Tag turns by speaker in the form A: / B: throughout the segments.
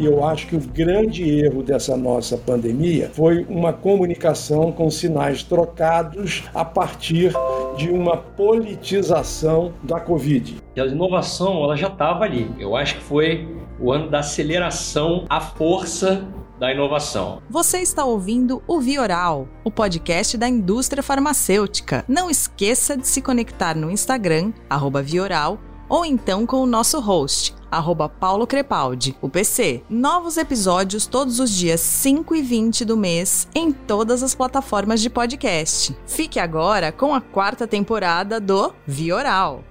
A: E eu acho que o grande erro dessa nossa pandemia foi uma comunicação com sinais trocados a partir de uma politização da Covid.
B: E a inovação ela já estava ali. Eu acho que foi o ano da aceleração à força da inovação.
C: Você está ouvindo o Vioral, o podcast da indústria farmacêutica. Não esqueça de se conectar no Instagram, Vioral, ou então com o nosso host, arroba Paulo Crepaldi, o PC. Novos episódios todos os dias 5 e 20 do mês em todas as plataformas de podcast. Fique agora com a quarta temporada do Vioral.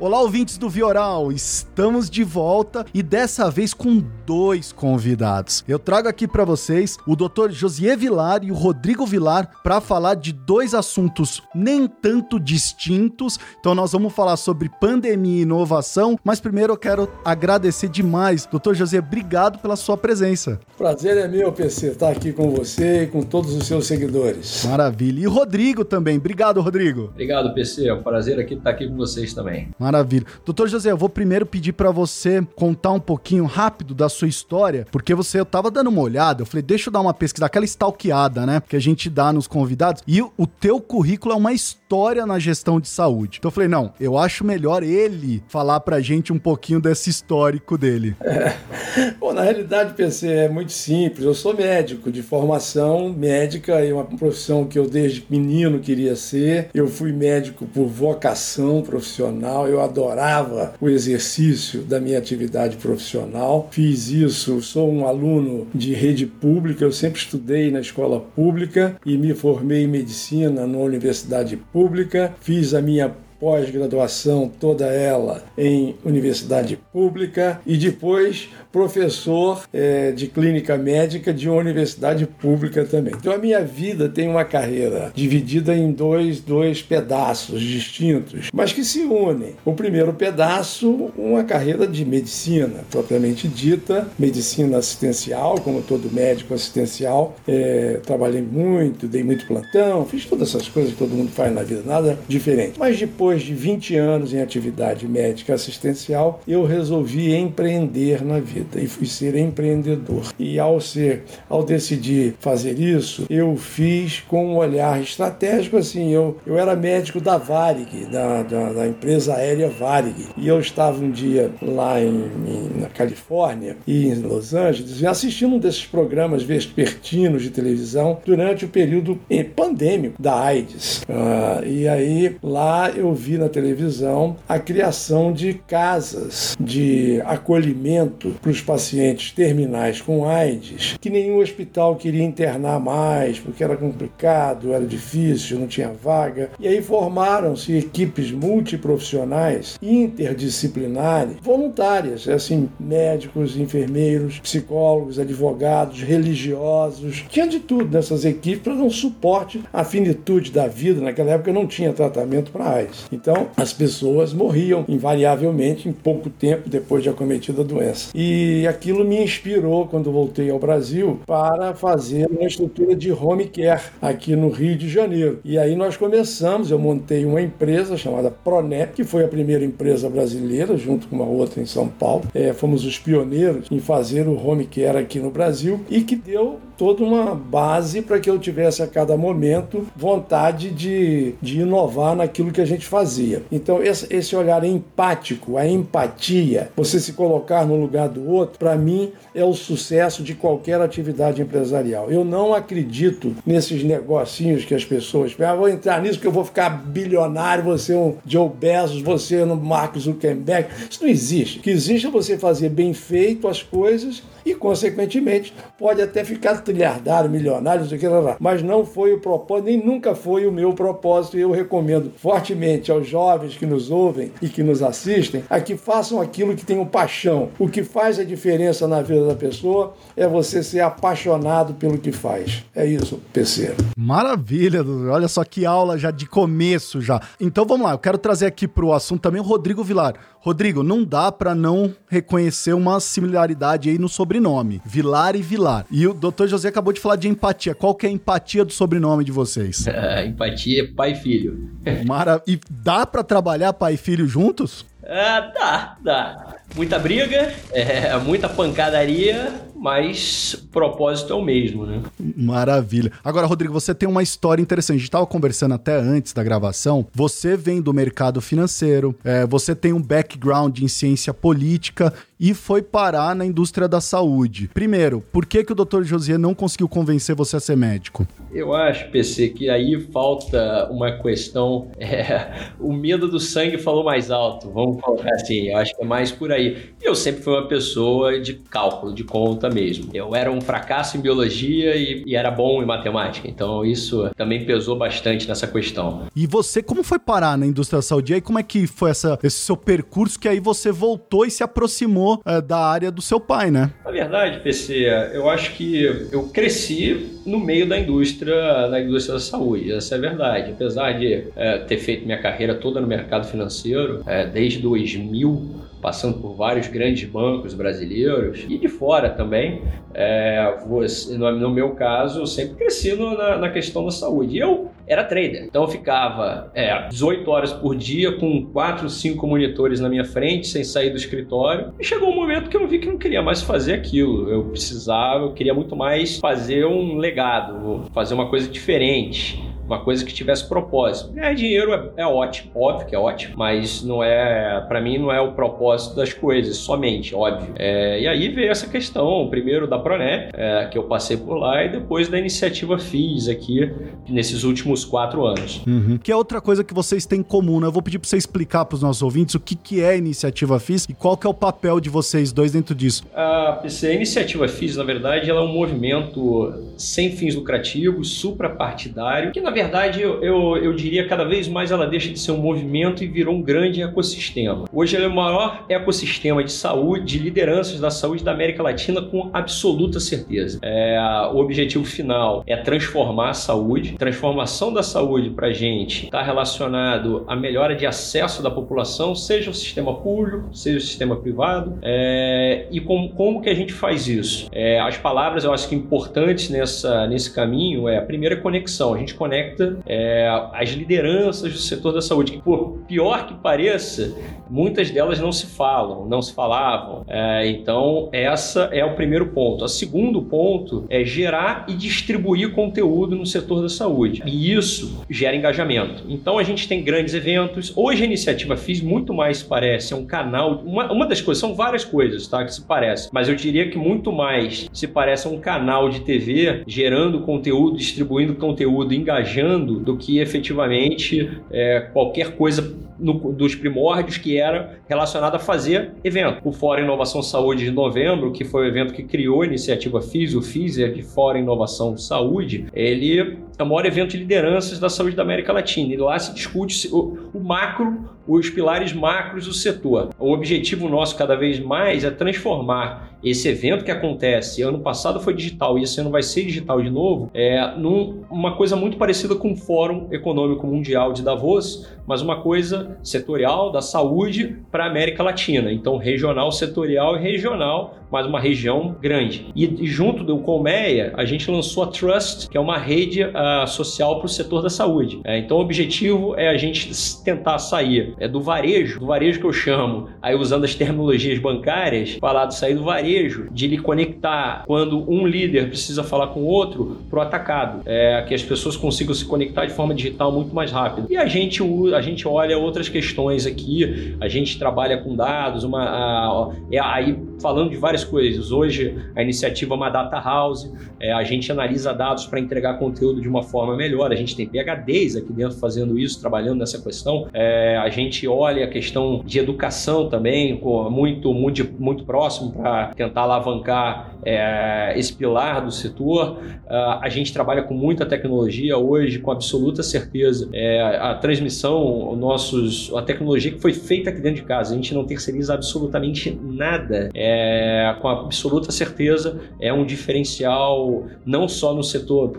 D: Olá, ouvintes do Vioral! Estamos de volta e dessa vez com dois convidados. Eu trago aqui para vocês o Dr. Josier Vilar e o Rodrigo Vilar para falar de dois assuntos nem tanto distintos. Então, nós vamos falar sobre pandemia e inovação, mas primeiro eu quero agradecer demais. Dr. Josier, obrigado pela sua presença.
A: Prazer é meu, PC, estar aqui com você e com todos os seus seguidores.
D: Maravilha. E o Rodrigo também. Obrigado, Rodrigo.
B: Obrigado, PC. É um prazer aqui estar aqui com vocês também.
D: Maravilha. Maravilha. Doutor José, eu vou primeiro pedir para você contar um pouquinho rápido da sua história, porque você, eu tava dando uma olhada, eu falei, deixa eu dar uma pesquisa, aquela stalkeada, né, que a gente dá nos convidados, e o teu currículo é uma história na gestão de saúde. Então eu falei, não, eu acho melhor ele falar pra gente um pouquinho desse histórico dele.
A: É. Bom, na realidade, PC, é muito simples. Eu sou médico de formação médica, é uma profissão que eu desde menino queria ser. Eu fui médico por vocação profissional. Eu adorava o exercício da minha atividade profissional. Fiz isso, sou um aluno de rede pública, eu sempre estudei na escola pública e me formei em medicina na universidade pública. Fiz a minha pós-graduação, toda ela em universidade pública e depois professor é, de clínica médica de uma universidade pública também. Então a minha vida tem uma carreira dividida em dois, dois pedaços distintos, mas que se unem. O primeiro pedaço, uma carreira de medicina, propriamente dita, medicina assistencial, como todo médico assistencial. É, trabalhei muito, dei muito plantão, fiz todas essas coisas que todo mundo faz na vida, nada diferente. Mas depois de 20 anos em atividade médica assistencial, eu resolvi empreender na vida e fui ser empreendedor. E ao ser, ao decidir fazer isso, eu fiz com um olhar estratégico assim. Eu, eu era médico da Varig, da, da, da empresa aérea Varig, e eu estava um dia lá em, em, na Califórnia e em Los Angeles assistindo um desses programas vespertinos de televisão durante o período pandêmico da AIDS. Uh, e aí lá eu vi na televisão a criação de casas de acolhimento para os pacientes terminais com AIDS, que nenhum hospital queria internar mais, porque era complicado, era difícil, não tinha vaga. E aí formaram-se equipes multiprofissionais, interdisciplinares, voluntárias, é assim, médicos, enfermeiros, psicólogos, advogados, religiosos, tinha de tudo nessas equipes para dar um suporte à finitude da vida. Naquela época não tinha tratamento para AIDS. Então, as pessoas morriam invariavelmente em pouco tempo depois de acometida a doença. E aquilo me inspirou quando voltei ao Brasil para fazer uma estrutura de home care aqui no Rio de Janeiro. E aí nós começamos, eu montei uma empresa chamada Pronep, que foi a primeira empresa brasileira, junto com uma outra em São Paulo. É, fomos os pioneiros em fazer o home care aqui no Brasil e que deu toda uma base para que eu tivesse a cada momento vontade de, de inovar naquilo que a gente fazia. Então, esse, olhar empático, a empatia, você se colocar no lugar do outro, para mim é o sucesso de qualquer atividade empresarial. Eu não acredito nesses negocinhos que as pessoas ah, vou entrar nisso porque eu vou ficar bilionário, você é um Joe Bezos, você é um Mark Zuckerberg. Isso não existe. O que existe é você fazer bem feito as coisas e, consequentemente, pode até ficar trilhardário, milionário, não sei o que lá, mas não foi o propósito, nem nunca foi o meu propósito. E eu recomendo fortemente aos jovens que nos ouvem e que nos assistem a que façam aquilo que tenham paixão. O que faz a diferença na vida da pessoa é você ser apaixonado pelo que faz. É isso, PC.
D: Maravilha, olha só que aula já de começo já. Então vamos lá, eu quero trazer aqui para o assunto também o Rodrigo Vilar. Rodrigo, não dá para não reconhecer uma similaridade aí no sobrenome, Vilar e Vilar. E o Dr. José acabou de falar de empatia. Qual que é a empatia do sobrenome de vocês?
B: É, empatia é pai e filho.
D: Mara... E dá para trabalhar pai e filho juntos?
B: Ah, dá, dá. Muita briga, é, muita pancadaria, mas o propósito é o mesmo, né?
D: Maravilha. Agora, Rodrigo, você tem uma história interessante. A gente estava conversando até antes da gravação. Você vem do mercado financeiro, é, você tem um background em ciência política e foi parar na indústria da saúde. Primeiro, por que, que o Dr. Josias não conseguiu convencer você a ser médico?
B: Eu acho, PC, que aí falta uma questão. É, o medo do sangue falou mais alto, vamos colocar assim. Eu acho que é mais por aí. Eu sempre fui uma pessoa de cálculo, de conta mesmo. Eu era um fracasso em biologia e, e era bom em matemática. Então isso também pesou bastante nessa questão.
D: E você, como foi parar na indústria da saúde? E aí, como é que foi essa, esse seu percurso que aí você voltou e se aproximou é, da área do seu pai, né?
B: Na verdade, PC, eu acho que eu cresci no meio da indústria, da indústria da saúde. Essa é a verdade. Apesar de é, ter feito minha carreira toda no mercado financeiro, é, desde 2000, passando por vários grandes bancos brasileiros e de fora também. É, você, no, meu caso, eu sempre cresci na, na, questão da saúde. Eu era trader, então eu ficava é, 18 horas por dia com 4, 5 monitores na minha frente, sem sair do escritório. E chegou um momento que eu vi que não queria mais fazer aquilo. Eu precisava, eu queria muito mais fazer um legado, fazer uma coisa diferente uma coisa que tivesse propósito. Ganhar dinheiro é, é ótimo, óbvio que é ótimo, mas não é, para mim, não é o propósito das coisas, somente, óbvio. É, e aí veio essa questão, primeiro da Pronet, é, que eu passei por lá, e depois da iniciativa FIS aqui, nesses últimos quatro anos.
D: Uhum. Que é outra coisa que vocês têm em comum, né? Eu vou pedir para você explicar para os nossos ouvintes o que, que é a iniciativa FIS e qual que é o papel de vocês dois dentro disso.
B: A, a iniciativa FIS, na verdade, ela é um movimento sem fins lucrativos, suprapartidário, que na verdade verdade, eu, eu, diria cada vez mais ela deixa de ser um movimento e virou um grande ecossistema. Hoje ela é o maior ecossistema de saúde, de lideranças da saúde da América Latina com absoluta certeza. É, o objetivo final é transformar a saúde. Transformação da saúde para a gente está relacionado à melhora de acesso da população, seja o sistema público, seja o sistema privado. É, e como, como que a gente faz isso? É, as palavras eu acho que importantes nessa, nesse caminho é a primeira conexão. A gente conecta conecta é, as lideranças do setor da saúde, que, por pior que pareça, muitas delas não se falam, não se falavam. É, então, essa é o primeiro ponto. O segundo ponto é gerar e distribuir conteúdo no setor da saúde. E isso gera engajamento. Então, a gente tem grandes eventos. Hoje, a iniciativa FIS muito mais parece um canal. Uma, uma das coisas, são várias coisas tá, que se parece, mas eu diria que muito mais se parece a um canal de TV gerando conteúdo, distribuindo conteúdo, engajando do que efetivamente é, qualquer coisa no, dos primórdios que era relacionada a fazer evento. O Fórum Inovação Saúde de novembro, que foi o evento que criou a iniciativa FIS, o FIS é de Fórum Inovação Saúde, ele é o maior evento de lideranças da saúde da América Latina. E lá se discute o, o macro, os pilares macros do setor. O objetivo nosso cada vez mais é transformar esse evento que acontece, ano passado foi digital e esse ano vai ser digital de novo, é numa coisa muito parecida com o Fórum Econômico Mundial de Davos, mas uma coisa setorial da saúde para a América Latina. Então, regional, setorial e regional, mas uma região grande. E, e junto do Colmeia, a gente lançou a Trust, que é uma rede uh, social para o setor da saúde. É, então, o objetivo é a gente tentar sair é, do varejo, do varejo que eu chamo, aí usando as terminologias bancárias, falar de sair do varejo, de lhe conectar quando um líder precisa falar com o outro para o atacado, é, que as pessoas consigam se conectar de forma digital muito mais rápido. E a gente a gente olha outras questões aqui, a gente trabalha com dados, uma, a, é, aí falando de várias coisas. Hoje a iniciativa é uma data house, é, a gente analisa dados para entregar conteúdo de uma forma melhor. A gente tem PHDs aqui dentro fazendo isso, trabalhando nessa questão. É, a gente olha a questão de educação também, muito, muito, muito próximo para tentar alavancar é, esse pilar do setor. Uh, a gente trabalha com muita tecnologia hoje, com absoluta certeza. É, a transmissão, nossos, a tecnologia que foi feita aqui dentro de casa, a gente não terceiriza absolutamente nada. É, é, com absoluta certeza é um diferencial não só no setor,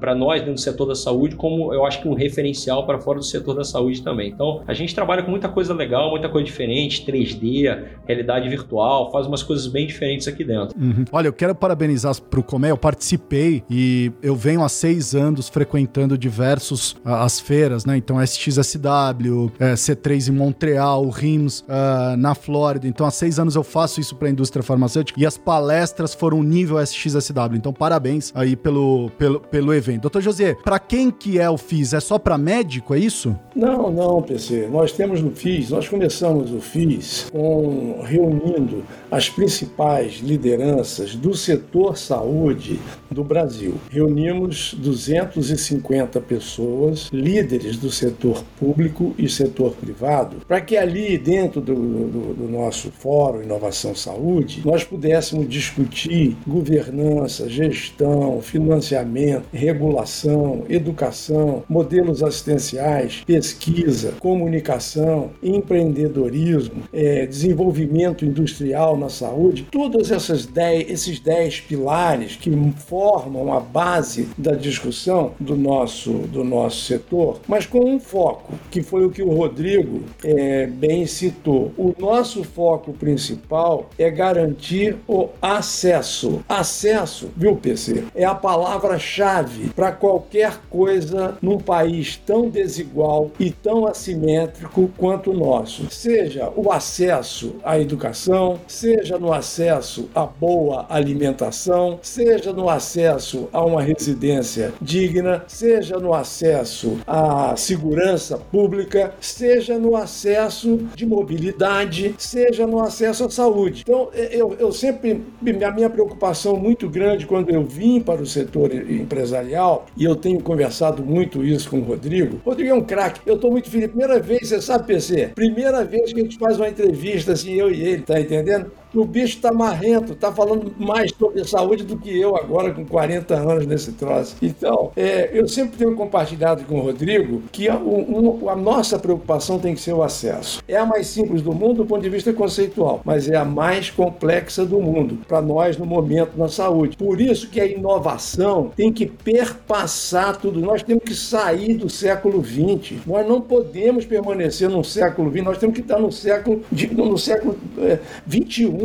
B: para nós dentro do setor da saúde, como eu acho que um referencial para fora do setor da saúde também. Então, a gente trabalha com muita coisa legal, muita coisa diferente, 3D, realidade virtual, faz umas coisas bem diferentes aqui dentro.
D: Uhum. Olha, eu quero parabenizar pro Comé, eu participei e eu venho há seis anos frequentando diversos as feiras, né? Então, SXSW, é, C3 em Montreal, RIMS uh, na Flórida. Então, há seis anos eu faço isso para indústria farmacêutica e as palestras foram nível SXSW. Então, parabéns aí pelo, pelo, pelo evento. Doutor José, para quem que é o FIS? É só para médico, é isso?
A: Não, não, PC. Nós temos no FIS, nós começamos o FIS com, reunindo as principais lideranças do setor saúde do Brasil. Reunimos 250 pessoas, líderes do setor público e setor privado, para que ali dentro do, do, do nosso Fórum Inovação Saúde nós pudéssemos discutir governança, gestão, financiamento, regulação, educação, modelos assistenciais, pesquisa, comunicação, empreendedorismo, é, desenvolvimento industrial na saúde, todos essas dez, esses dez pilares que formam a base da discussão do nosso, do nosso setor, mas com um foco, que foi o que o Rodrigo é, bem citou. O nosso foco principal é garantir o acesso. Acesso, viu, PC? É a palavra-chave para qualquer coisa num país tão desigual e tão assimétrico quanto o nosso. Seja o acesso à educação, seja no acesso à boa alimentação, seja no acesso a uma residência digna, seja no acesso à segurança pública, seja no acesso de mobilidade, seja no acesso à saúde. Então, eu, eu sempre, a minha preocupação muito grande quando eu vim para o setor empresarial, e eu tenho conversado muito isso com o Rodrigo, Rodrigo é um craque, eu estou muito feliz. Primeira vez, você sabe, PC, primeira vez que a gente faz uma entrevista assim, eu e ele, tá entendendo? O bicho está marrento, está falando mais sobre saúde do que eu agora com 40 anos nesse troço. Então, é, eu sempre tenho compartilhado com o Rodrigo que a, a, nossa preocupação tem que ser o acesso. É a mais simples do mundo do ponto de vista conceitual, mas é a mais complexa do mundo para nós no momento na saúde. Por isso que a inovação tem que perpassar tudo. Nós temos que sair do século XX. Nós não podemos permanecer no século XX. Nós temos que estar no século no século é, 21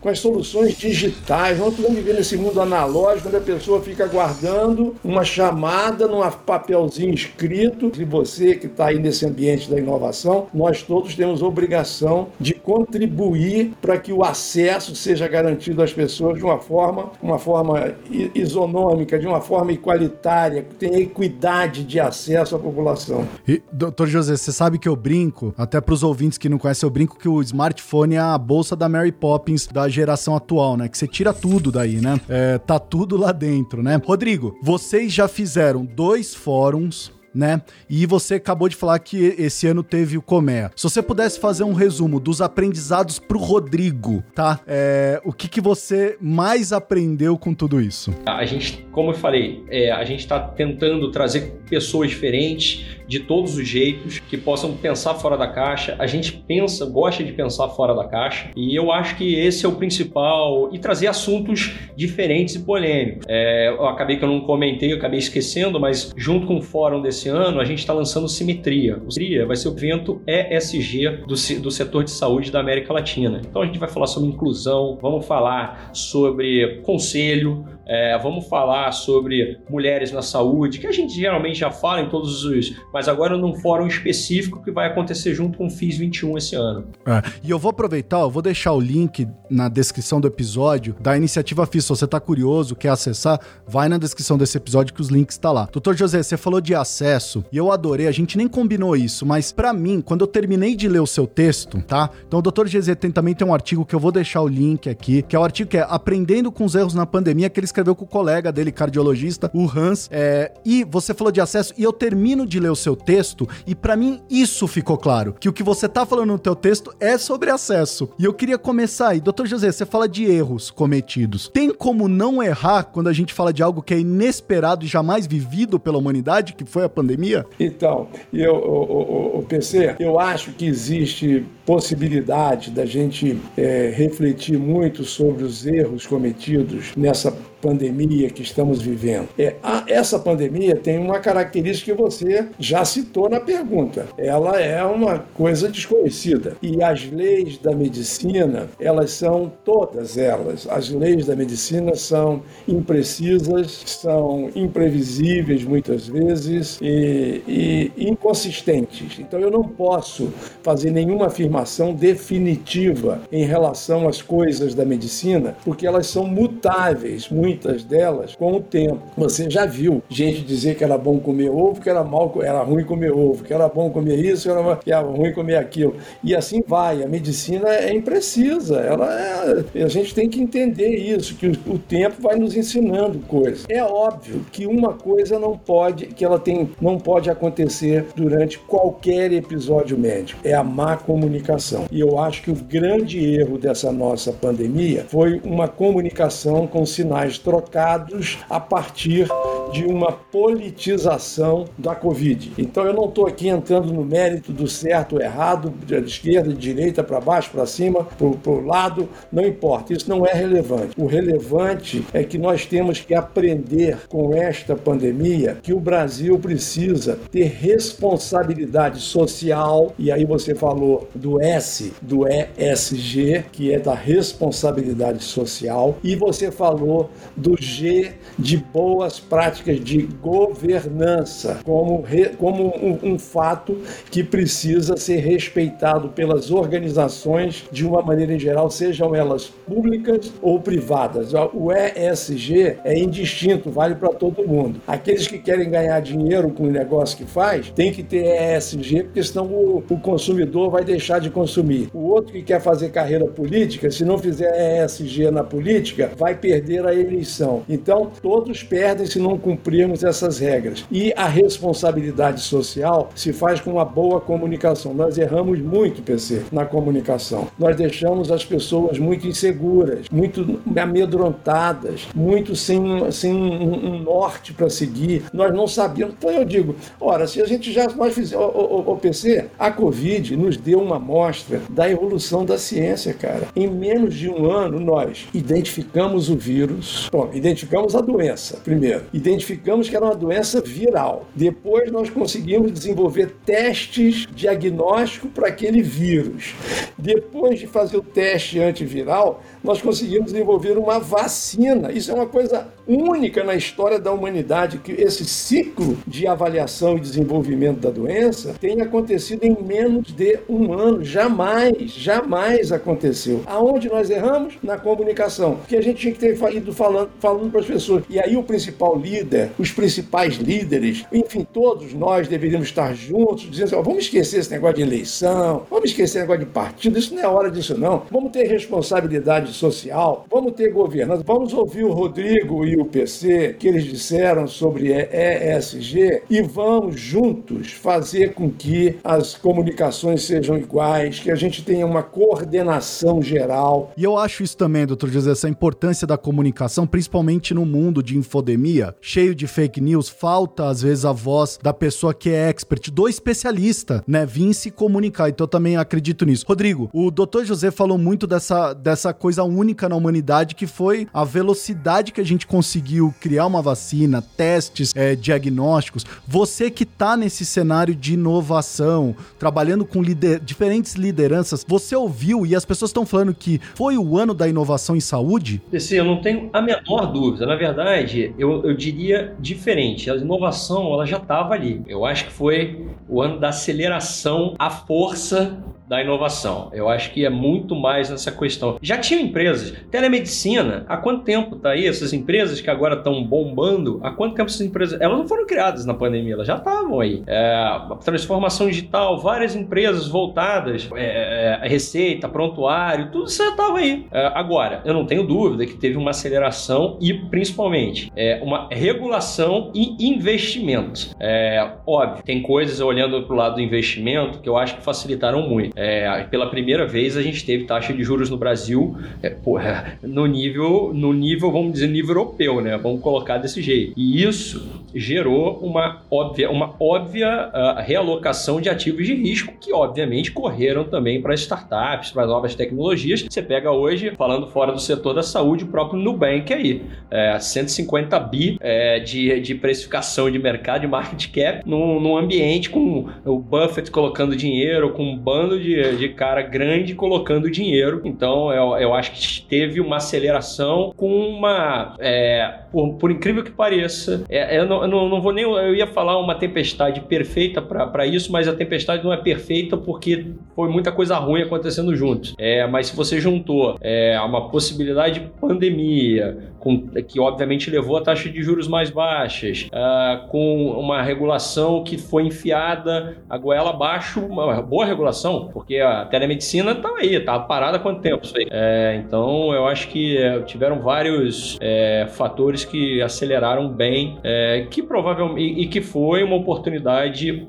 A: com as soluções digitais. Não podemos viver nesse mundo analógico, onde a pessoa fica aguardando uma chamada num papelzinho escrito. E você que está aí nesse ambiente da inovação, nós todos temos obrigação de contribuir para que o acesso seja garantido às pessoas de uma forma, uma forma isonômica, de uma forma igualitária, que tenha equidade de acesso à população.
D: E, doutor José, você sabe que eu brinco, até para os ouvintes que não conhecem, eu brinco que o smartphone é a bolsa da Mary Poppins Poppins da geração atual, né? Que você tira tudo daí, né? É, tá tudo lá dentro, né? Rodrigo, vocês já fizeram dois fóruns né? E você acabou de falar que esse ano teve o Comea. Se você pudesse fazer um resumo dos aprendizados pro Rodrigo, tá? É, o que, que você mais aprendeu com tudo isso?
B: A gente, como eu falei, é, a gente está tentando trazer pessoas diferentes, de todos os jeitos, que possam pensar fora da caixa. A gente pensa, gosta de pensar fora da caixa, e eu acho que esse é o principal, e trazer assuntos diferentes e polêmicos. É, eu acabei que eu não comentei, eu acabei esquecendo, mas junto com o fórum desse ano, a gente está lançando Simetria. O Simetria vai ser o evento ESG do, do setor de saúde da América Latina. Então a gente vai falar sobre inclusão, vamos falar sobre conselho, é, vamos falar sobre mulheres na saúde, que a gente geralmente já fala em todos os. Mas agora num fórum específico que vai acontecer junto com o FIS 21 esse ano.
D: É, e eu vou aproveitar, eu vou deixar o link na descrição do episódio da iniciativa FIS. Se você está curioso, quer acessar, vai na descrição desse episódio que os links estão tá lá. Doutor José, você falou de acesso e eu adorei, a gente nem combinou isso, mas para mim, quando eu terminei de ler o seu texto, tá? Então o Dr. GZ tem, também tem um artigo que eu vou deixar o link aqui, que é o artigo que é Aprendendo com os Erros na Pandemia, que ele escreveu com o colega dele, cardiologista, o Hans. É, e você falou de acesso, e eu termino de ler o seu texto, e para mim isso ficou claro. Que o que você tá falando no teu texto é sobre acesso. E eu queria começar aí. Doutor José, você fala de erros cometidos. Tem como não errar quando a gente fala de algo que é inesperado e jamais vivido pela humanidade, que foi a pandemia?
A: Então, eu, o, o, o PC, eu acho que existe possibilidade da gente é, refletir muito sobre os erros cometidos nessa pandemia que estamos vivendo. É, a, essa pandemia tem uma característica que você já citou na pergunta. Ela é uma coisa desconhecida. E as leis da medicina, elas são todas elas. As leis da medicina são imprecisas, são imprevisíveis muitas vezes e, e inconsistentes. Então eu não posso fazer nenhuma afirmação definitiva em relação às coisas da medicina, porque elas são mutáveis, muitas delas, com o tempo. Você já viu gente dizer que era bom comer ovo, que era mal, era ruim comer ovo, que era bom comer isso, que era, que era ruim comer aquilo. E assim vai. A medicina é imprecisa. Ela é, a gente tem que entender isso, que o, o tempo vai nos ensinando coisas. É óbvio que uma coisa não pode, que ela tem, não pode acontecer durante qualquer episódio médico. É a má comunicação. E eu acho que o grande erro dessa nossa pandemia foi uma comunicação com sinais trocados a partir de uma politização da Covid. Então eu não estou aqui entrando no mérito do certo ou errado, de esquerda, de direita, para baixo, para cima, para o lado, não importa, isso não é relevante. O relevante é que nós temos que aprender com esta pandemia que o Brasil precisa ter responsabilidade social, e aí você falou do S, do ESG, que é da responsabilidade social, e você falou do G de boas práticas de governança, como, re, como um, um fato que precisa ser respeitado pelas organizações de uma maneira em geral, sejam elas públicas ou privadas. O ESG é indistinto, vale para todo mundo. Aqueles que querem ganhar dinheiro com o negócio que faz, tem que ter ESG, porque senão o, o consumidor vai deixar de consumir. O outro que quer fazer carreira política, se não fizer ESG na política, vai perder a eleição. Então, todos perdem se não cumprirmos essas regras. E a responsabilidade social se faz com uma boa comunicação. Nós erramos muito, PC, na comunicação. Nós deixamos as pessoas muito inseguras, muito amedrontadas, muito sem, sem um, um norte para seguir. Nós não sabíamos. Então eu digo, ora, se a gente já nós fizemos, o PC, a Covid nos deu uma amostra da evolução da ciência, cara. Em menos de um ano, nós identificamos o vírus, bom, identificamos a doença, primeiro. Identificamos que era uma doença viral. Depois nós conseguimos desenvolver testes diagnóstico para aquele vírus. Depois de fazer o teste antiviral, nós conseguimos desenvolver uma vacina. Isso é uma coisa única na história da humanidade, que esse ciclo de avaliação e desenvolvimento da doença tem acontecido em menos de um ano. Jamais, jamais aconteceu. Aonde nós erramos? Na comunicação. Que a gente tinha que ter ido falando, falando para as pessoas. E aí o principal líder, os principais líderes, enfim, todos nós deveríamos estar juntos, dizendo assim, oh, vamos esquecer esse negócio de eleição, vamos esquecer esse negócio de partido, isso não é hora disso não. Vamos ter responsabilidade social, vamos ter governança, vamos ouvir o Rodrigo e o PC, que eles disseram sobre ESG, e vamos juntos fazer com que as comunicações sejam iguais, que a gente tenha uma coordenação geral.
D: E eu acho isso também, doutor José, essa importância da comunicação, principalmente no mundo de infodemia, cheio de fake news, falta às vezes a voz da pessoa que é expert, do especialista, né, vir se comunicar. Então eu também acredito nisso. Rodrigo, o doutor José falou muito dessa, dessa coisa única na humanidade que foi a velocidade que a gente conseguiu criar uma vacina, testes, é, diagnósticos. Você que está nesse cenário de inovação, trabalhando com lider diferentes lideranças, você ouviu e as pessoas estão falando que foi o ano da inovação em saúde?
B: PC, eu não tenho a menor dúvida. Na verdade, eu, eu diria diferente. A inovação ela já estava ali. Eu acho que foi o ano da aceleração à força da inovação. Eu acho que é muito mais nessa questão. Já tinham empresas, telemedicina, há quanto tempo tá aí essas empresas que agora estão bombando? Há quanto tempo essas empresas, elas não foram criadas na pandemia, elas já estavam aí. É, transformação digital, várias empresas voltadas, é, é, receita, prontuário, tudo isso já estava aí. É, agora, eu não tenho dúvida que teve uma aceleração e principalmente é, uma regulação e investimento. É, óbvio, tem coisas olhando para o lado do investimento que eu acho que facilitaram muito. É, pela primeira vez a gente teve taxa de juros no Brasil é, porra, no nível, no nível, vamos dizer, nível europeu, né? Vamos colocar desse jeito. E isso gerou uma óbvia, uma óbvia uh, realocação de ativos de risco que, obviamente, correram também para startups, para novas tecnologias. Você pega hoje, falando fora do setor da saúde, o próprio Nubank aí, é, 150 bi é, de, de precificação de mercado, de market cap, num, num ambiente com o Buffett colocando dinheiro, com um bando de, de cara grande colocando dinheiro. Então, eu, eu acho que teve uma aceleração com uma. É, por, por, incrível que pareça, é, eu, não, eu não, vou nem. Eu ia falar uma tempestade perfeita para isso, mas a tempestade não é perfeita porque foi muita coisa ruim acontecendo juntos. É, mas se você juntou é, uma possibilidade de pandemia, com, que obviamente levou a taxa de juros mais baixas, uh, com uma regulação que foi enfiada a goela abaixo, uma boa regulação, porque a telemedicina estava aí, estava parada há quanto tempo isso aí? É, então eu acho que é, tiveram vários é, fatores que aceleraram bem, é, que provavelmente e, e, que foi uma oportunidade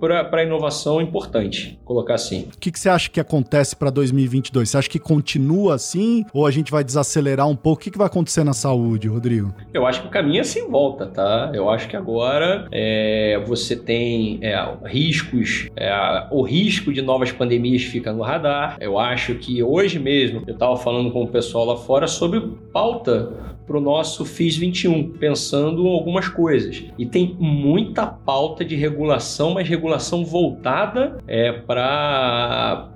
B: para a inovação importante, colocar assim.
D: O que, que você acha que acontece para 2022? Você acha que continua assim ou a gente vai desacelerar um pouco? O que, que vai acontecer na saúde, Rodrigo?
B: Eu acho que o caminho é sem volta, tá? Eu acho que agora é, você tem é, riscos, é, o risco de novas pandemias fica no radar. Eu acho que hoje mesmo eu estava falando com o pessoal lá fora sobre pauta para o nosso FIS 21, pensando algumas coisas. E tem muita pauta de regulação, mas regulação voltada é, para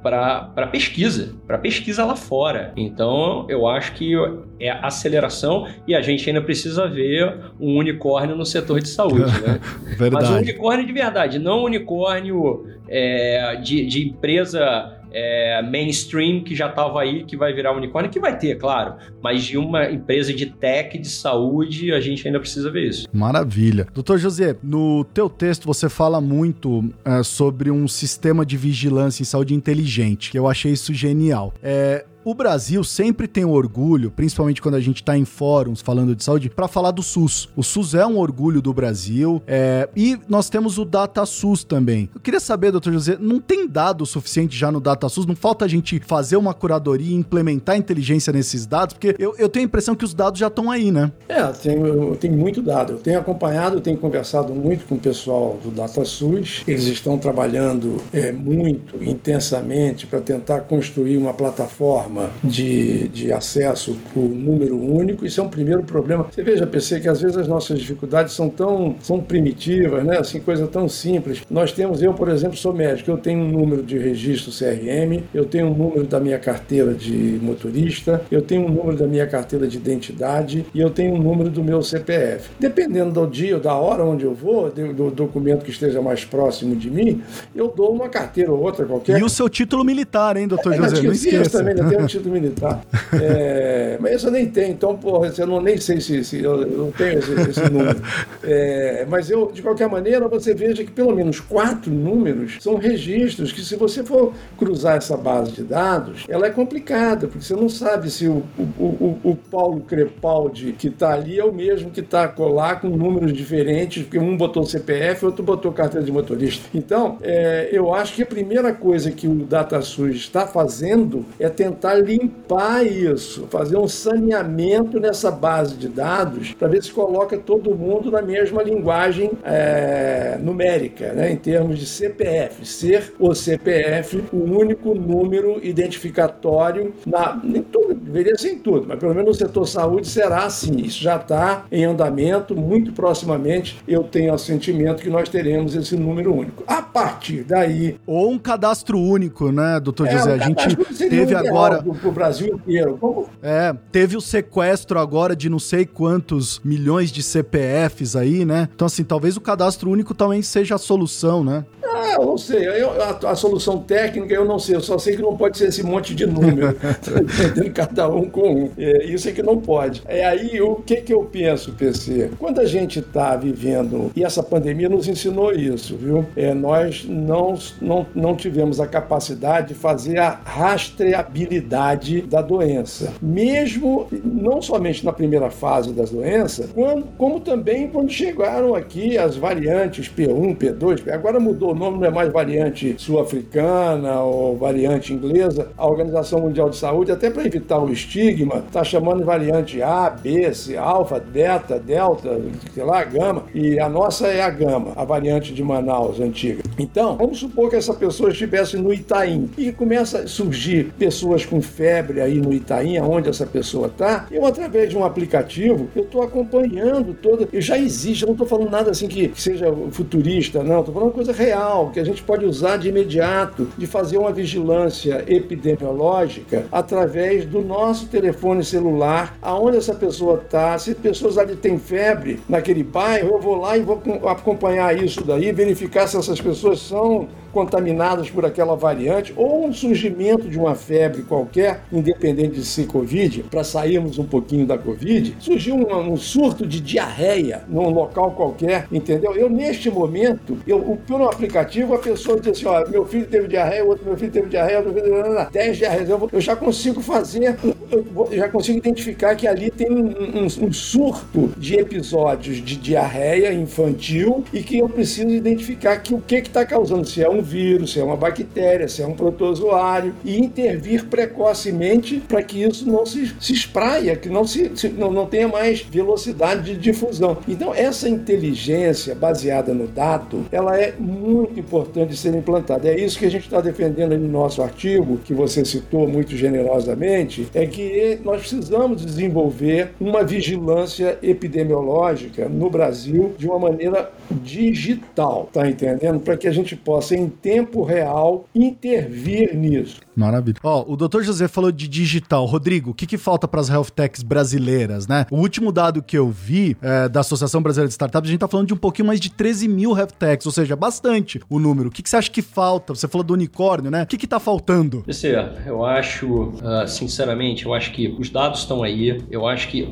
B: pesquisa, para pesquisa lá fora. Então, eu acho que é aceleração e a gente ainda precisa ver um unicórnio no setor de saúde. Né?
D: Mas
B: um unicórnio de verdade, não um unicórnio é, de, de empresa é, mainstream que já estava aí, que vai virar unicórnio, que vai ter, claro, mas de uma empresa de tech, de saúde, a gente ainda precisa ver isso.
D: Maravilha. Doutor José, no teu texto você fala muito é, sobre um sistema de vigilância em saúde inteligente, que eu achei isso genial. É, o Brasil sempre tem um orgulho, principalmente quando a gente está em fóruns falando de saúde, para falar do SUS. O SUS é um orgulho do Brasil é, e nós temos o DataSUS também. Eu queria saber, doutor José, não tem dado suficiente já no DataSUS? Não falta a gente fazer uma curadoria e implementar inteligência nesses dados? Porque eu, eu tenho a impressão que os dados já estão aí, né?
A: É, tem, tem muito dado. Eu tenho acompanhado, eu tenho conversado muito com o pessoal do DataSUS. Eles estão trabalhando é, muito intensamente para tentar construir uma plataforma forma de, de acesso por número único, isso é um primeiro problema. Você veja, PC, que às vezes as nossas dificuldades são tão são primitivas, né? assim, coisa tão simples. Nós temos, eu, por exemplo, sou médico, eu tenho um número de registro CRM, eu tenho um número da minha carteira de motorista, eu tenho um número da minha carteira de identidade e eu tenho um número do meu CPF. Dependendo do dia ou da hora onde eu vou, do documento que esteja mais próximo de mim, eu dou uma carteira ou outra qualquer.
D: E o seu título militar, hein, doutor é, José? Não esqueça.
A: Também, eu tenho título militar. É, mas eu nem tenho, então, porra, eu não, nem sei se, se eu, eu, não tenho esse, esse número. É, mas eu, de qualquer maneira, você veja que pelo menos quatro números são registros que, se você for cruzar essa base de dados, ela é complicada, porque você não sabe se o, o, o, o Paulo Crepaldi que está ali é o mesmo que está lá com números diferentes, porque um botou CPF, outro botou carteira de motorista. Então, é, eu acho que a primeira coisa que o DataSUS está fazendo é tentar limpar isso, fazer um saneamento nessa base de dados para ver se coloca todo mundo na mesma linguagem é, numérica, né, em termos de CPF. Ser o CPF o único número identificatório, na, em tudo, deveria ser em tudo, mas pelo menos no setor saúde será assim. Isso já está em andamento, muito proximamente eu tenho o sentimento que nós teremos esse número único. A partir daí.
D: Ou um cadastro único, né, doutor é, José? a gente teve agora
A: para o Brasil inteiro. Como?
D: É, teve o sequestro agora de não sei quantos milhões de CPFs aí, né? Então, assim, talvez o cadastro único também seja a solução, né?
A: Ah, eu não sei. Eu, a, a, solução técnica eu não sei. Eu só sei que não pode ser esse monte de número. Cada um com um. É, isso é que não pode. É aí o que, que eu penso, PC? Quando a gente está vivendo, e essa pandemia nos ensinou isso, viu? É, nós não, não, não tivemos a capacidade de fazer a rastreabilidade da doença. Mesmo, não somente na primeira fase das doenças, quando, como também quando chegaram aqui as variantes P1, P2, agora mudou o nome, é mais variante sul-africana ou variante inglesa. A Organização Mundial de Saúde, até para evitar o estigma, está chamando de variante A, B, C, alfa, beta, delta, sei lá, gama. E a nossa é a gama, a variante de Manaus antiga. Então, vamos supor que essa pessoa estivesse no Itaim e começa a surgir pessoas com febre aí no Itaim, onde essa pessoa está. Eu, através de um aplicativo, eu estou acompanhando toda. E já existe, eu não estou falando nada assim que seja futurista, não. Estou falando coisa real, que a gente pode usar de imediato, de fazer uma vigilância epidemiológica através do nosso telefone celular, aonde essa pessoa está. Se pessoas ali têm febre naquele bairro, eu vou lá e vou acompanhar isso daí, verificar se essas pessoas são contaminadas por aquela variante ou um surgimento de uma febre qualquer, independente de ser Covid, para sairmos um pouquinho da Covid, surgiu um, um, surto de diarreia num local qualquer, entendeu? Eu, neste momento, eu, pelo aplicativo, a pessoa diz assim: ó, meu filho teve diarreia, outro meu filho teve diarreia, outro filho teve 10 diarreias. Eu, eu, já consigo fazer, eu já consigo identificar que ali tem um, um, um surto de episódios de diarreia infantil e que eu preciso identificar que o que está causando, se é um vírus, se é uma bactéria, se é um protozoário, e intervir precocemente para que isso não se, se espraia, que não, se, se, não, não tenha mais velocidade de difusão. Então, essa inteligência baseada no dado, ela é muito importante de ser implantada. É isso que a gente está defendendo no nosso artigo, que você citou muito generosamente, é que nós precisamos desenvolver uma vigilância epidemiológica no Brasil de uma maneira digital, tá entendendo? Para que a gente possa, em tempo real, intervir nisso.
D: Maravilha. Ó, o Dr. José falou de digital. Rodrigo, o que, que falta para as health techs brasileiras, né? O último dado que eu vi é, da Associação Brasileira de Startups, a gente tá falando de um pouquinho mais de 13 mil health techs, ou seja, bastante o número. O que, que você acha que falta? Você falou do unicórnio, né? O que, que tá faltando?
B: Você, eu acho, uh, sinceramente, eu acho que os dados estão aí. Eu acho que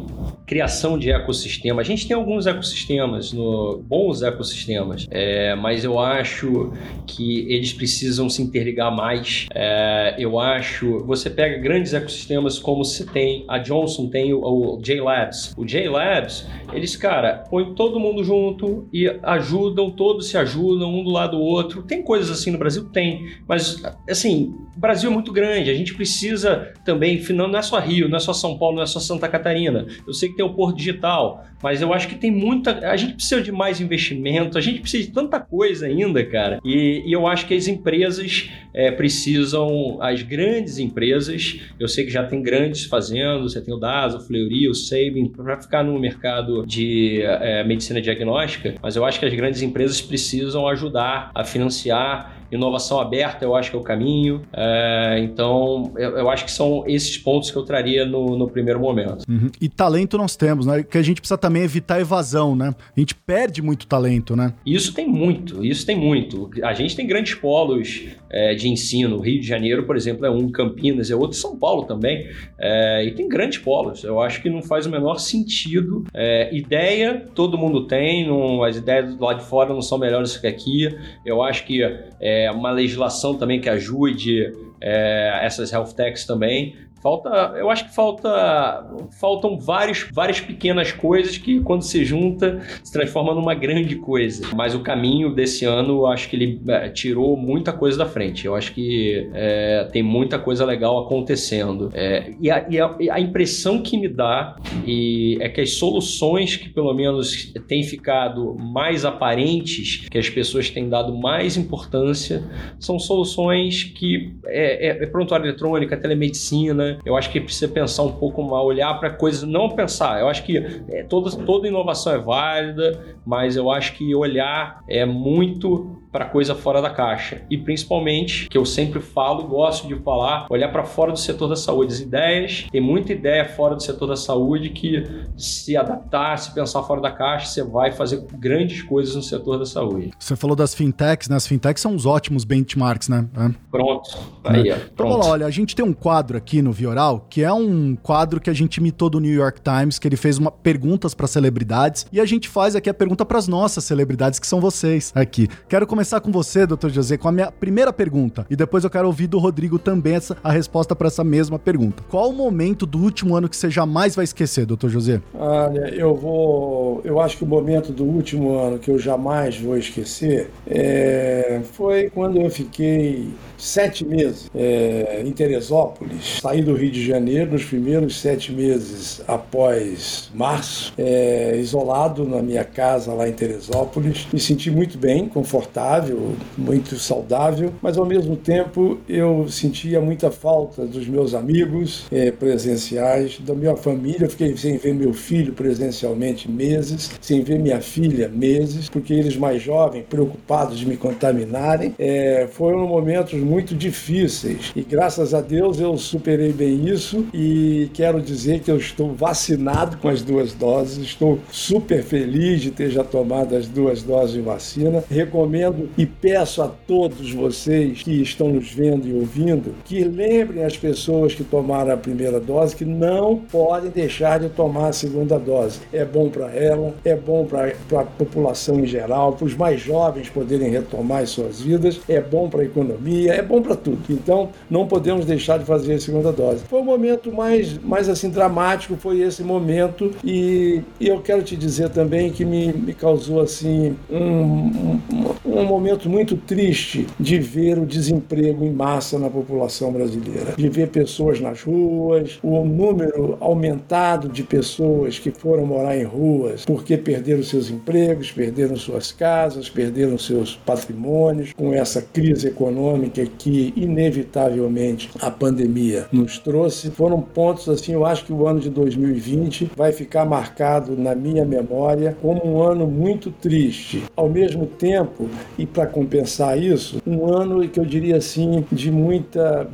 B: criação de ecossistema. A gente tem alguns ecossistemas, no, bons ecossistemas, é, mas eu acho que eles precisam se interligar mais. É, eu acho, você pega grandes ecossistemas como se tem, a Johnson tem o, o J-Labs. O J-Labs, eles, cara, põem todo mundo junto e ajudam, todos se ajudam um do lado do outro. Tem coisas assim no Brasil? Tem, mas assim, o Brasil é muito grande, a gente precisa também, não é só Rio, não é só São Paulo, não é só Santa Catarina. Eu sei que tem o Porto Digital, mas eu acho que tem muita. A gente precisa de mais investimento, a gente precisa de tanta coisa ainda, cara. E, e eu acho que as empresas é, precisam, as grandes empresas, eu sei que já tem grandes fazendo, você tem o DASA, o Fleury, o Sabin, para ficar no mercado de é, medicina diagnóstica, mas eu acho que as grandes empresas precisam ajudar a financiar inovação aberta, eu acho que é o caminho. É, então, eu, eu, acho que são esses pontos que eu traria no, no primeiro momento.
D: Uhum. E talento nós temos, né? Que a gente precisa também evitar evasão, né? A gente perde muito talento, né?
B: Isso tem muito, isso tem muito. A gente tem grandes polos é, de ensino. Rio de Janeiro, por exemplo, é um, Campinas é outro, São Paulo também. É, e tem grandes polos. Eu acho que não faz o menor sentido. É, ideia, todo mundo tem, não, as ideias lá de fora não são melhores que aqui. Eu acho que é, uma legislação também que ajude é, essas health techs também. Falta, eu acho que falta, faltam vários, várias pequenas coisas que quando se junta se transforma numa grande coisa. Mas o caminho desse ano, eu acho que ele é, tirou muita coisa da frente. Eu acho que é, tem muita coisa legal acontecendo. É, e, a, e, a, a, impressão que me dá e é que as soluções que pelo menos têm ficado mais aparentes, que as pessoas têm dado mais importância, são soluções que é, é, é prontuário eletrônica, telemedicina, eu acho que precisa pensar um pouco mais, olhar para coisas, não pensar. Eu acho que é, toda, toda inovação é válida, mas eu acho que olhar é muito para coisa fora da caixa. E principalmente, que eu sempre falo, gosto de falar, olhar para fora do setor da saúde. As ideias, tem muita ideia fora do setor da saúde que se adaptar, se pensar fora da caixa, você vai fazer grandes coisas no setor da saúde.
D: Você falou das fintechs, né? As fintechs são os ótimos benchmarks, né?
B: É. Pronto. Aí, é.
D: Então, lá, olha, a gente tem um quadro aqui no Vioral, que é um quadro que a gente imitou do New York Times, que ele fez uma perguntas para celebridades, e a gente faz aqui a pergunta para as nossas celebridades, que são vocês aqui. Quero começar começar com você, doutor José, com a minha primeira pergunta. E depois eu quero ouvir do Rodrigo também essa, a resposta para essa mesma pergunta. Qual o momento do último ano que você jamais vai esquecer, doutor José?
A: Olha, eu vou. Eu acho que o momento do último ano que eu jamais vou esquecer é, foi quando eu fiquei sete meses é, em Teresópolis. Saí do Rio de Janeiro nos primeiros sete meses após março, é, isolado na minha casa lá em Teresópolis. Me senti muito bem, confortável, muito saudável, mas ao mesmo tempo eu sentia muita falta dos meus amigos é, presenciais, da minha família. Fiquei sem ver meu filho presencialmente meses, sem ver minha filha meses, porque eles mais jovens, preocupados de me contaminarem. É, foram momentos muito difíceis e graças a Deus eu superei bem isso e quero dizer que eu estou vacinado com as duas doses, estou super feliz de ter já tomado as duas doses de vacina. Recomendo e peço a todos vocês que estão nos vendo e ouvindo que lembrem as pessoas que tomaram a primeira dose que não podem deixar de tomar a segunda dose. É bom para ela, é bom para a população em geral, para os mais jovens poderem retomar as suas vidas, é bom para a economia, é bom para tudo. Então, não podemos deixar de fazer a segunda dose. Foi o momento mais, mais assim dramático, foi esse momento e, e eu quero te dizer também que me, me causou assim um, um, um momento muito triste de ver o desemprego em massa na população brasileira, de ver pessoas nas ruas, o número aumentado de pessoas que foram morar em ruas porque perderam seus empregos, perderam suas casas, perderam seus patrimônios com essa crise econômica que inevitavelmente a pandemia nos trouxe. Foram pontos assim, eu acho que o ano de 2020 vai ficar marcado na minha memória como um ano muito triste. Ao mesmo tempo, e para compensar isso, um ano que eu diria assim de muita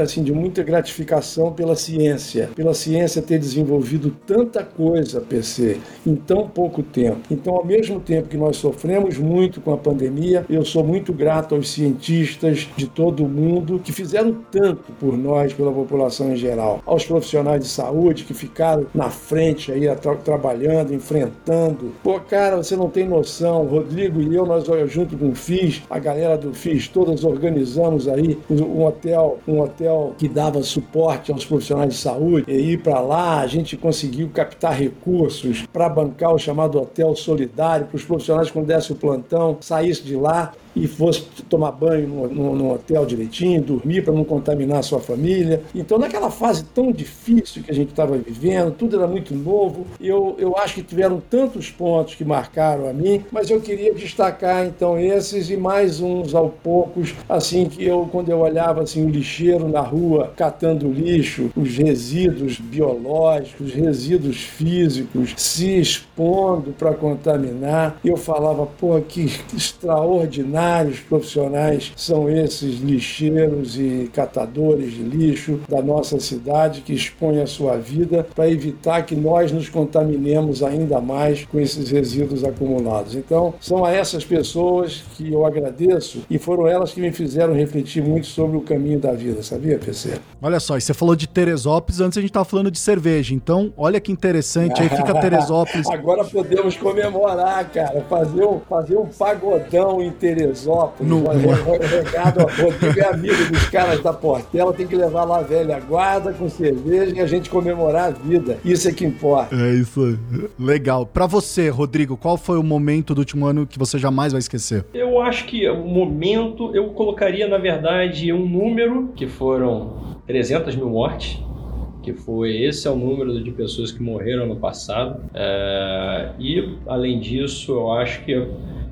A: assim de muita gratificação pela ciência, pela ciência ter desenvolvido tanta coisa, PC, em tão pouco tempo. Então, ao mesmo tempo que nós sofremos muito com a pandemia, eu sou muito grato aos cientistas de todo mundo que fizeram tanto por nós, pela população em geral, aos profissionais de saúde que ficaram na frente aí tra trabalhando, enfrentando. Pô, cara, você não tem noção, Rodrigo e eu nós junto com o FIS, a galera do FIS, todas organizamos aí um hotel, um hotel que dava suporte aos profissionais de saúde. E ir para lá, a gente conseguiu captar recursos para bancar o chamado hotel solidário para os profissionais quando desse o plantão, saísse de lá e fosse tomar banho no, no, no hotel direitinho, dormir para não contaminar a sua família. Então, naquela fase tão difícil que a gente estava vivendo, tudo era muito novo. Eu, eu acho que tiveram tantos pontos que marcaram a mim, mas eu queria destacar então esses e mais uns ao poucos, assim que eu, quando eu olhava assim o lixeiro na rua catando lixo, os resíduos biológicos, os resíduos físicos se expondo para contaminar, eu falava, pô, que extraordinário profissionais são esses lixeiros e catadores de lixo da nossa cidade que expõem a sua vida para evitar que nós nos contaminemos ainda mais com esses resíduos acumulados. Então, são a essas pessoas que eu agradeço e foram elas que me fizeram refletir muito sobre o caminho da vida, sabia, PC?
D: Olha só, e você falou de Teresópolis, antes a gente estava falando de cerveja. Então, olha que interessante, aí fica Teresópolis.
A: Agora podemos comemorar, cara, fazer um, fazer um pagodão em Teresópolis Teresópolis, no... regado, Rodrigo é amigo dos caras da Portela, tem que levar lá a velha guarda com cerveja e a gente comemorar a vida. Isso é que importa.
D: É isso aí. Legal. Para você, Rodrigo, qual foi o momento do último ano que você jamais vai esquecer?
B: Eu acho que o momento, eu colocaria, na verdade, um número que foram 300 mil mortes que foi esse é o número de pessoas que morreram no passado. É, e além disso, eu acho que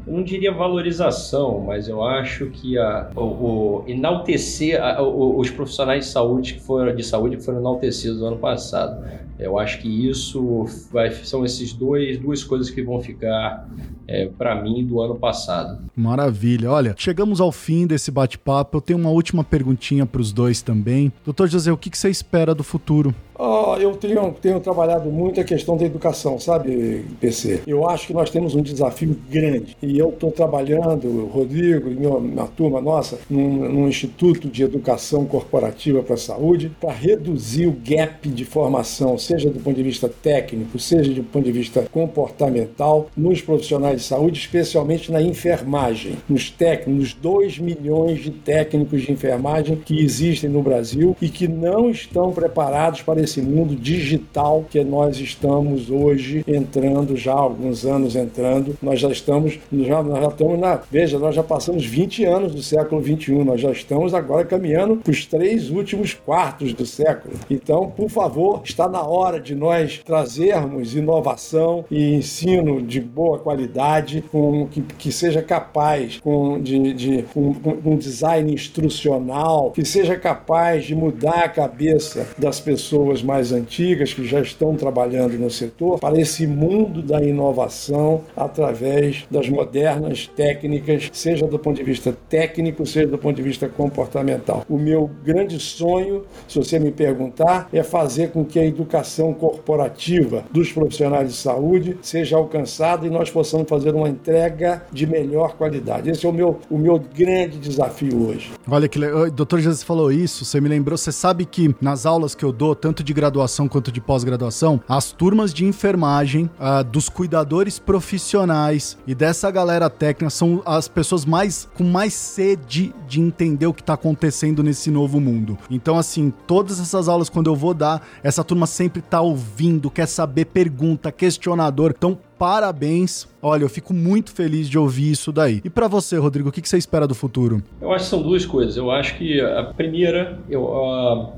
B: eu não diria valorização, mas eu acho que a, o, o enaltecer a, o, os profissionais de saúde que foram de saúde que foram enaltecidos no ano passado. Eu acho que isso vai, são esses dois duas coisas que vão ficar é, para mim do ano passado.
D: Maravilha. Olha, chegamos ao fim desse bate-papo. Eu tenho uma última perguntinha para os dois também. Doutor José, o que, que você espera do futuro?
A: Oh, eu tenho, tenho trabalhado muito a questão da educação, sabe, PC? Eu acho que nós temos um desafio grande. E eu estou trabalhando, Rodrigo e na turma nossa, num, num Instituto de Educação Corporativa para a Saúde, para reduzir o gap de formação, seja do ponto de vista técnico, seja do ponto de vista comportamental, nos profissionais de saúde, especialmente na enfermagem, nos técnicos, 2 milhões de técnicos de enfermagem que existem no Brasil e que não estão preparados para esse mundo digital que nós estamos hoje entrando, já há alguns anos entrando. Nós já estamos, já, nós já estamos na. Veja, nós já passamos 20 anos do século 21, nós já estamos agora caminhando para os três últimos quartos do século. Então, por favor, está na hora de nós trazermos inovação e ensino de boa qualidade, com, que, que seja capaz com, de, de um, um design instrucional, que seja capaz de mudar a cabeça das pessoas mais antigas que já estão trabalhando no setor para esse mundo da inovação através das modernas técnicas, seja do ponto de vista técnico, seja do ponto de vista comportamental. O meu grande sonho, se você me perguntar, é fazer com que a educação corporativa dos profissionais de saúde seja alcançada e nós possamos fazer uma entrega de melhor qualidade. Esse é o meu, o meu grande desafio hoje.
D: Olha que legal. Doutor Jesus falou isso, você me lembrou. Você sabe que nas aulas que eu dou, tanto de graduação quanto de pós-graduação, as turmas de enfermagem, uh, dos cuidadores profissionais e dessa galera técnica são as pessoas mais com mais sede de entender o que está acontecendo nesse novo mundo. Então, assim, todas essas aulas, quando eu vou dar, essa turma sempre tá ouvindo, quer saber, pergunta, questionador. Então, parabéns. Olha, eu fico muito feliz de ouvir isso daí. E para você, Rodrigo, o que, você espera do futuro?
B: Eu acho que são duas coisas. Eu acho que a primeira, eu, uh,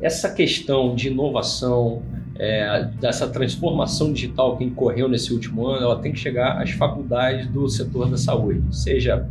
B: essa questão de inovação, é, dessa transformação digital que incorreu nesse último ano, ela tem que chegar às faculdades do setor da saúde, seja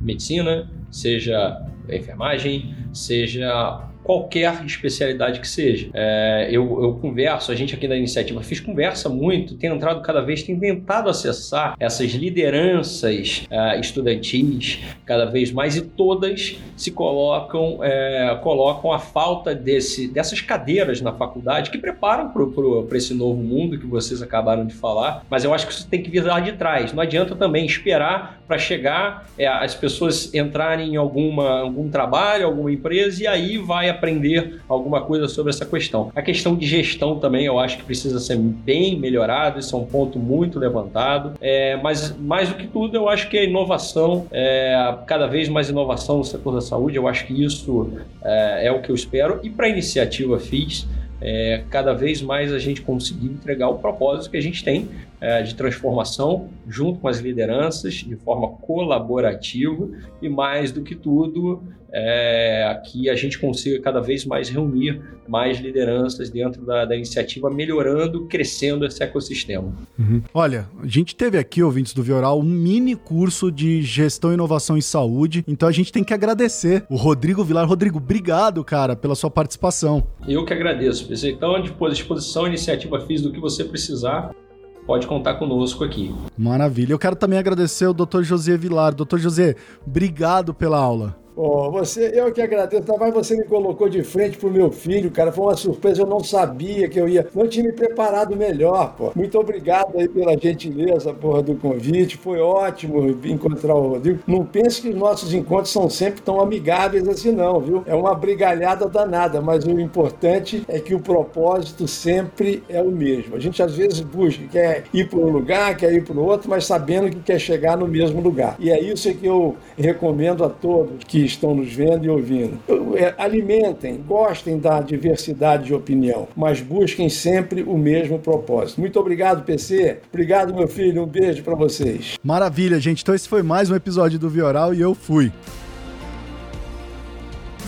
B: medicina, seja enfermagem, seja qualquer especialidade que seja. É, eu, eu, converso, a gente aqui da iniciativa fiz conversa muito, tem entrado cada vez, tem tentado acessar essas lideranças é, estudantis cada vez mais e todas se colocam, é, colocam a falta desse, dessas cadeiras na faculdade que preparam para esse novo mundo que vocês acabaram de falar, mas eu acho que isso tem que vir lá de trás. Não adianta também esperar para chegar é, as pessoas entrarem em alguma, algum trabalho, alguma empresa e aí vai aprender alguma coisa sobre essa questão. A questão de gestão também eu acho que precisa ser bem melhorado, isso é um ponto muito levantado. É, mas mais do que tudo, eu acho que a inovação, é, cada vez mais inovação no setor da saúde, eu acho que isso é, é o que eu espero. E para a iniciativa FIS, é, cada vez mais a gente conseguir entregar o propósito que a gente tem é, de transformação junto com as lideranças de forma colaborativa e mais do que tudo é, que a gente consiga cada vez mais reunir mais lideranças dentro da, da iniciativa, melhorando, crescendo esse ecossistema.
D: Uhum. Olha, a gente teve aqui, ouvintes do Vioral, um mini curso de gestão, inovação e saúde, então a gente tem que agradecer o Rodrigo Vilar. Rodrigo, obrigado, cara, pela sua participação.
B: Eu que agradeço. Então, à disposição, iniciativa fiz do que você precisar pode contar conosco aqui.
D: Maravilha. Eu quero também agradecer o Dr. José Vilar. Dr. José, obrigado pela aula.
A: Oh, você, eu que agradeço. Mas você me colocou de frente pro meu filho, cara. Foi uma surpresa. Eu não sabia que eu ia. Não tinha me preparado melhor, pô. Muito obrigado aí pela gentileza, porra, do convite. Foi ótimo encontrar o Rodrigo. Não pense que os nossos encontros são sempre tão amigáveis assim, não, viu? É uma brigalhada danada, mas o importante é que o propósito sempre é o mesmo. A gente às vezes busca, quer ir para um lugar, quer ir para o outro, mas sabendo que quer chegar no mesmo lugar. E é isso que eu recomendo a todos que estão nos vendo e ouvindo. É, alimentem, gostem da diversidade de opinião, mas busquem sempre o mesmo propósito. Muito obrigado, PC. Obrigado, meu filho. Um beijo para vocês.
D: Maravilha, gente. Então esse foi mais um episódio do Vioral e eu fui.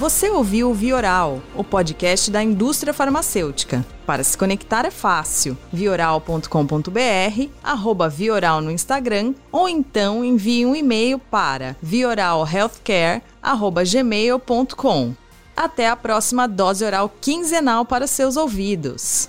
C: Você ouviu o Vioral, o podcast da indústria farmacêutica. Para se conectar é fácil. vioral.com.br, arroba Vioral no Instagram, ou então envie um e-mail para vioralhealthcare.gmail.com. Até a próxima dose oral quinzenal para seus ouvidos.